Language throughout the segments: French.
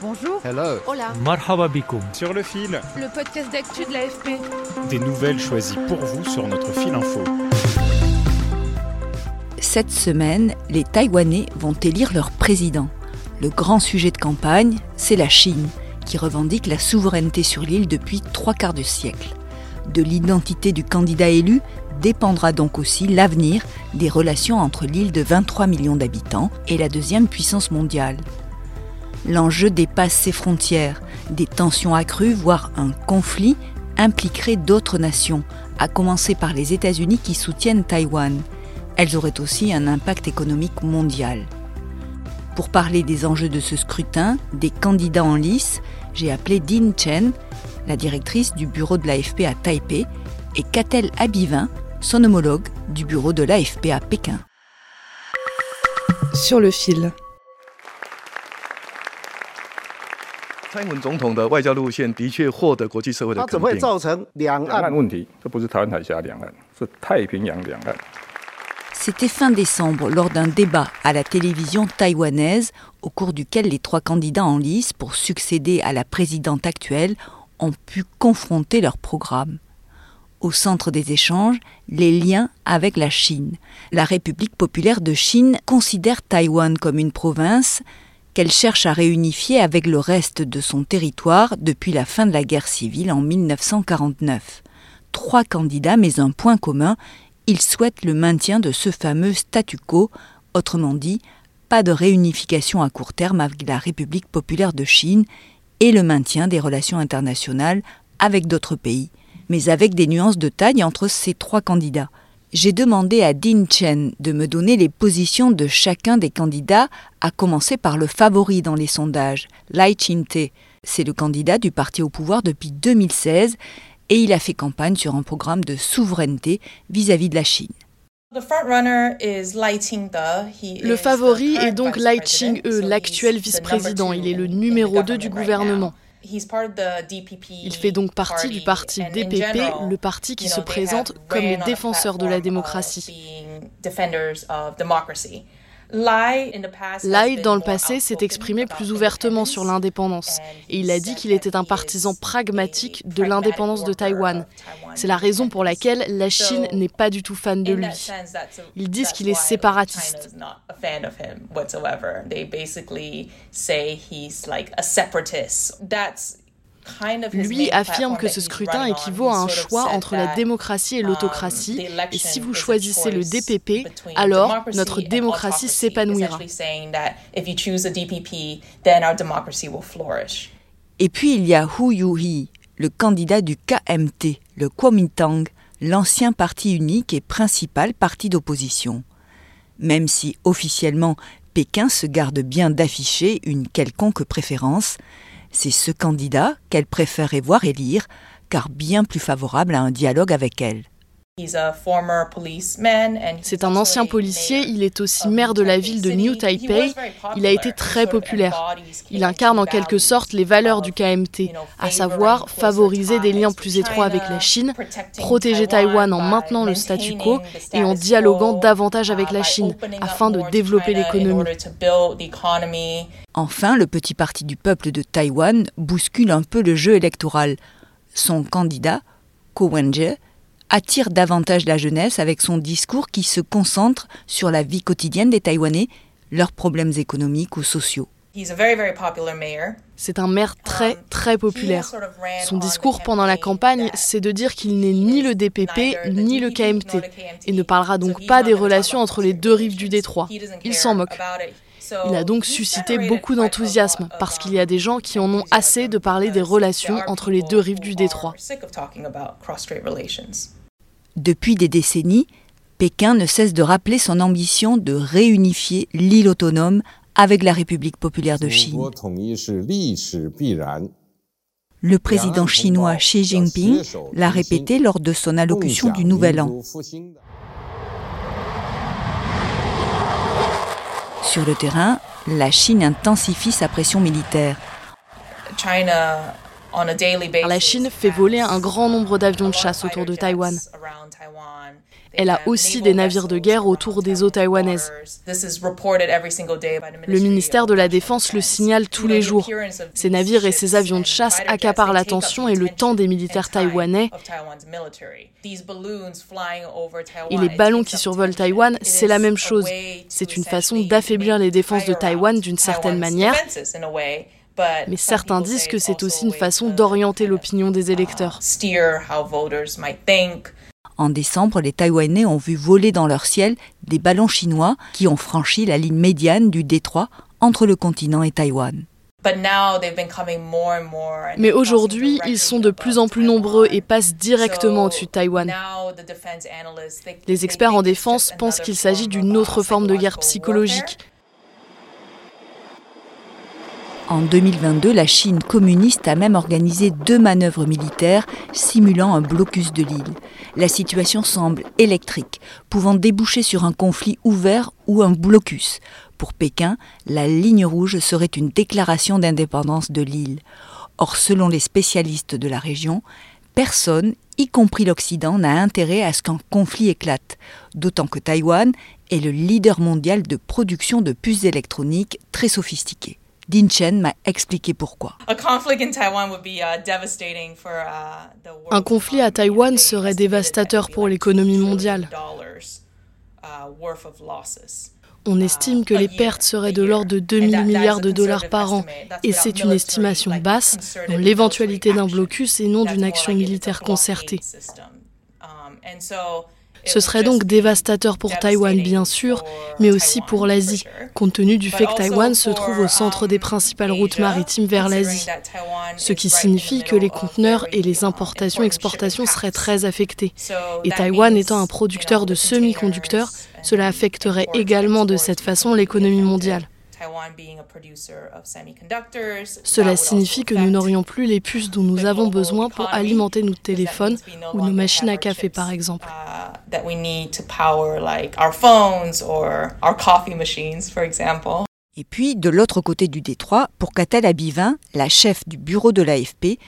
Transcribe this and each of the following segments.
Bonjour. Hello. Hola. Marhaba bikoum. sur le fil, Le podcast d'actu de l'AFP. des nouvelles choisies pour vous sur notre fil info. Cette semaine, les Taïwanais vont élire leur président. Le grand sujet de campagne, c'est la Chine, qui revendique la souveraineté sur l'île depuis trois quarts de siècle. De l'identité du candidat élu dépendra donc aussi l'avenir des relations entre l'île de 23 millions d'habitants et la deuxième puissance mondiale. L'enjeu dépasse ses frontières. Des tensions accrues, voire un conflit, impliquerait d'autres nations, à commencer par les États-Unis qui soutiennent Taïwan. Elles auraient aussi un impact économique mondial. Pour parler des enjeux de ce scrutin, des candidats en lice, j'ai appelé Dean Chen, la directrice du bureau de l'AFP à Taipei, et Catel Abivin, son homologue du bureau de l'AFP à Pékin. Sur le fil. 蔡英文总统的外交路线的确获得国际社会的它肯定。怎么会造成两两岸岸问题，这不是台湾海峡两岸，是太平洋两岸。 C'était fin décembre lors d'un débat à la télévision taïwanaise au cours duquel les trois candidats en lice pour succéder à la présidente actuelle ont pu confronter leur programme. Au centre des échanges, les liens avec la Chine. La République populaire de Chine considère Taïwan comme une province qu'elle cherche à réunifier avec le reste de son territoire depuis la fin de la guerre civile en 1949. Trois candidats, mais un point commun, ils souhaitent le maintien de ce fameux statu quo, autrement dit, pas de réunification à court terme avec la République populaire de Chine et le maintien des relations internationales avec d'autres pays, mais avec des nuances de taille entre ces trois candidats. J'ai demandé à Dean Chen de me donner les positions de chacun des candidats, à commencer par le favori dans les sondages, Lai Ching-te. C'est le candidat du parti au pouvoir depuis 2016 et il a fait campagne sur un programme de souveraineté vis-à-vis de la Chine. Le favori est donc Lai Ching-e, l'actuel vice-président. Il est le numéro 2 du gouvernement. Il fait donc partie du parti DPP, le parti qui se présente comme les défenseurs de la démocratie. Lai, dans le passé, s'est exprimé plus ouvertement sur l'indépendance et il a dit qu'il était un partisan pragmatique de l'indépendance de Taïwan. C'est la raison pour laquelle la Chine n'est pas du tout fan de lui. Ils disent qu'il est séparatiste. Lui affirme que ce scrutin équivaut à un choix entre la démocratie et l'autocratie, et si vous choisissez le DPP, alors notre démocratie s'épanouira. Et puis il y a Hu Yuhi, le candidat du KMT, le Kuomintang, l'ancien parti unique et principal parti d'opposition. Même si officiellement Pékin se garde bien d'afficher une quelconque préférence, c'est ce candidat qu'elle préférerait voir élire, car bien plus favorable à un dialogue avec elle. C'est un ancien policier, il est aussi maire de la ville de New Taipei. Il a été très populaire. Il incarne en quelque sorte les valeurs du KMT, à savoir favoriser des liens plus étroits avec la Chine, protéger Taïwan en maintenant le statu quo et en dialoguant davantage avec la Chine, afin de développer l'économie. Enfin, le petit parti du peuple de Taïwan bouscule un peu le jeu électoral. Son candidat, Ko Wen-je, attire davantage la jeunesse avec son discours qui se concentre sur la vie quotidienne des Taïwanais, leurs problèmes économiques ou sociaux. C'est un maire très très populaire. Son discours pendant la campagne, c'est de dire qu'il n'est ni le DPP ni le KMT et ne parlera donc pas des relations entre les deux rives du détroit. Il s'en moque. Il a donc suscité beaucoup d'enthousiasme parce qu'il y a des gens qui en ont assez de parler des relations entre les deux rives du détroit. Depuis des décennies, Pékin ne cesse de rappeler son ambition de réunifier l'île autonome avec la République populaire de Chine. Le président chinois Xi Jinping l'a répété lors de son allocution du Nouvel An. Sur le terrain, la Chine intensifie sa pression militaire. La Chine fait voler un grand nombre d'avions de chasse autour de Taïwan. Elle a aussi des navires de guerre autour des eaux taïwanaises. Le ministère de la Défense le signale tous les jours. Ces navires et ces avions de chasse accaparent l'attention et le temps des militaires taïwanais. Et les ballons qui survolent Taïwan, c'est la même chose. C'est une façon d'affaiblir les défenses de Taïwan d'une certaine manière. Mais certains disent que c'est aussi une façon d'orienter l'opinion des électeurs. En décembre, les Taïwanais ont vu voler dans leur ciel des ballons chinois qui ont franchi la ligne médiane du détroit entre le continent et Taïwan. Mais aujourd'hui, ils sont de plus en plus nombreux et passent directement au-dessus de Taïwan. Les experts en défense pensent qu'il s'agit d'une autre forme de guerre psychologique en 2022, la Chine communiste a même organisé deux manœuvres militaires simulant un blocus de l'île. La situation semble électrique, pouvant déboucher sur un conflit ouvert ou un blocus. Pour Pékin, la ligne rouge serait une déclaration d'indépendance de l'île. Or, selon les spécialistes de la région, personne, y compris l'Occident, n'a intérêt à ce qu'un conflit éclate, d'autant que Taïwan est le leader mondial de production de puces électroniques très sophistiquées. Din Chen m'a expliqué pourquoi. Uh, Un conflit à Taïwan serait dévastateur pour l'économie mondiale. Uh, On estime que les pertes seraient de l'ordre de 2000 milliards de dollars par an, et c'est une estimation basse dans l'éventualité d'un blocus et non d'une action militaire concertée. Ce serait donc dévastateur pour Taïwan, bien sûr, mais aussi pour l'Asie, compte tenu du fait que Taïwan se trouve au centre des principales routes maritimes vers l'Asie. Ce qui signifie que les conteneurs et les importations-exportations seraient très affectés. Et Taïwan étant un producteur de semi-conducteurs, cela affecterait également de cette façon l'économie mondiale. Cela signifie que nous n'aurions plus les puces dont nous avons besoin pour alimenter nos téléphones ou nos machines à café par exemple. Et puis, de l'autre côté du détroit, pour Katala Bivin, la chef du bureau de l'AFP,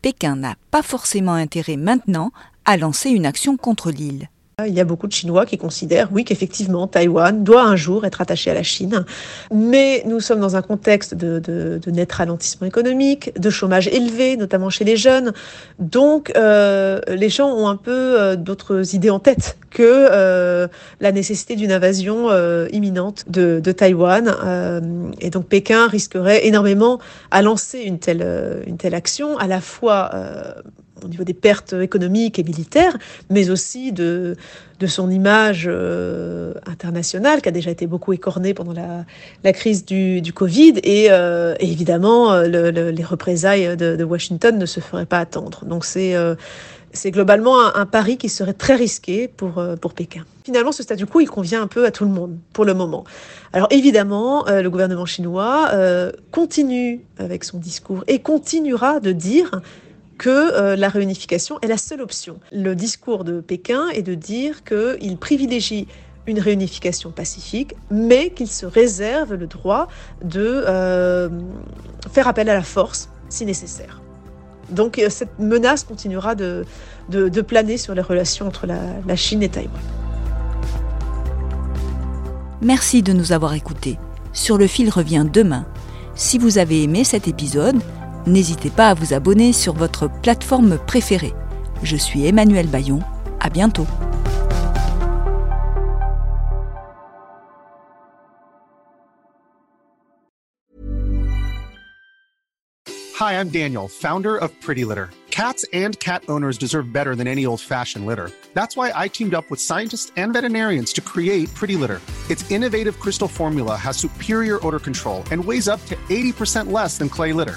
Pékin n'a pas forcément intérêt maintenant à lancer une action contre l'île. Il y a beaucoup de Chinois qui considèrent, oui, qu'effectivement, Taïwan doit un jour être attaché à la Chine. Mais nous sommes dans un contexte de, net ralentissement économique, de chômage élevé, notamment chez les jeunes. Donc, euh, les gens ont un peu euh, d'autres idées en tête que euh, la nécessité d'une invasion imminente de, de Taïwan. et donc, Pékin risquerait énormément à lancer une telle, une telle action, à la fois au niveau des pertes économiques et militaires, mais aussi de, de son image euh, internationale qui a déjà été beaucoup écornée pendant la, la crise du, du Covid. Et, euh, évidemment, euh, les représailles de, Washington ne se feraient pas attendre. Donc c'est c'est globalement un, pari qui serait très risqué pour, pour Pékin. Finalement, ce statu quo, il convient un peu à tout le monde pour le moment. Alors évidemment, le gouvernement chinois continue avec son discours et continuera de dire que euh, la réunification est la seule option. Le discours de Pékin est de dire qu'il privilégie une réunification pacifique, mais qu'il se réserve le droit de euh, faire appel à la force si nécessaire. Donc euh, cette menace continuera de, de, planer sur les relations entre la, la Chine et Taïwan. Merci de nous avoir écoutés. Sur le fil revient demain. Si vous avez aimé cet épisode, N'hésitez pas à vous abonner sur votre plateforme préférée. Je suis Emmanuel Bayon. À bientôt. Hi, I'm Daniel, founder of Pretty Litter. Cats and cat owners deserve better than any old-fashioned litter. That's why I teamed up with scientists and veterinarians to create Pretty Litter. Its innovative crystal formula has superior odor control and weighs up to 80% less than clay litter.